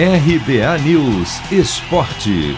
RBA News Esporte.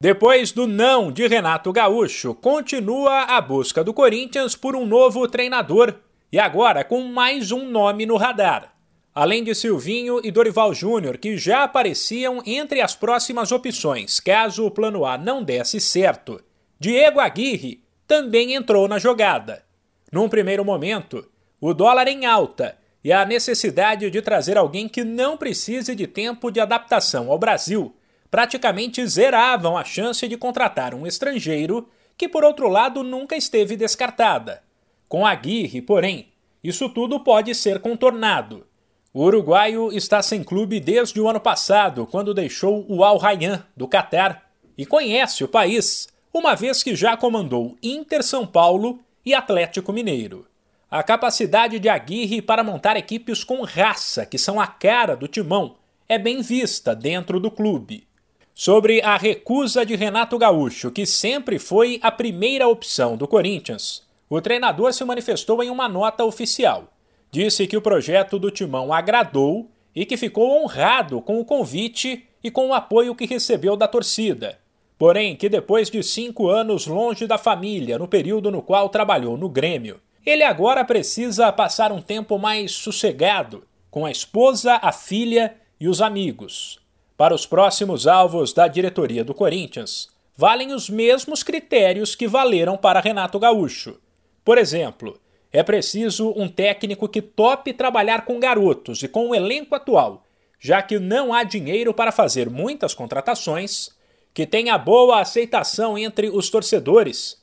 Depois do não de Renato Gaúcho, continua a busca do Corinthians por um novo treinador e agora com mais um nome no radar. Além de Silvinho e Dorival Júnior, que já apareciam entre as próximas opções caso o plano A não desse certo, Diego Aguirre também entrou na jogada. Num primeiro momento, o dólar em alta e a necessidade de trazer alguém que não precise de tempo de adaptação ao Brasil praticamente zeravam a chance de contratar um estrangeiro que, por outro lado, nunca esteve descartada. Com Aguirre, porém, isso tudo pode ser contornado. O uruguaio está sem clube desde o ano passado, quando deixou o Al Rayyan, do Catar, e conhece o país, uma vez que já comandou Inter São Paulo e Atlético Mineiro. A capacidade de Aguirre para montar equipes com raça, que são a cara do timão, é bem vista dentro do clube sobre a recusa de Renato Gaúcho, que sempre foi a primeira opção do Corinthians. O treinador se manifestou em uma nota oficial. Disse que o projeto do Timão agradou e que ficou honrado com o convite e com o apoio que recebeu da torcida. Porém, que depois de cinco anos longe da família, no período no qual trabalhou no Grêmio, ele agora precisa passar um tempo mais sossegado com a esposa, a filha e os amigos. Para os próximos alvos da diretoria do Corinthians, valem os mesmos critérios que valeram para Renato Gaúcho. Por exemplo, é preciso um técnico que tope trabalhar com garotos e com o elenco atual, já que não há dinheiro para fazer muitas contratações, que tenha boa aceitação entre os torcedores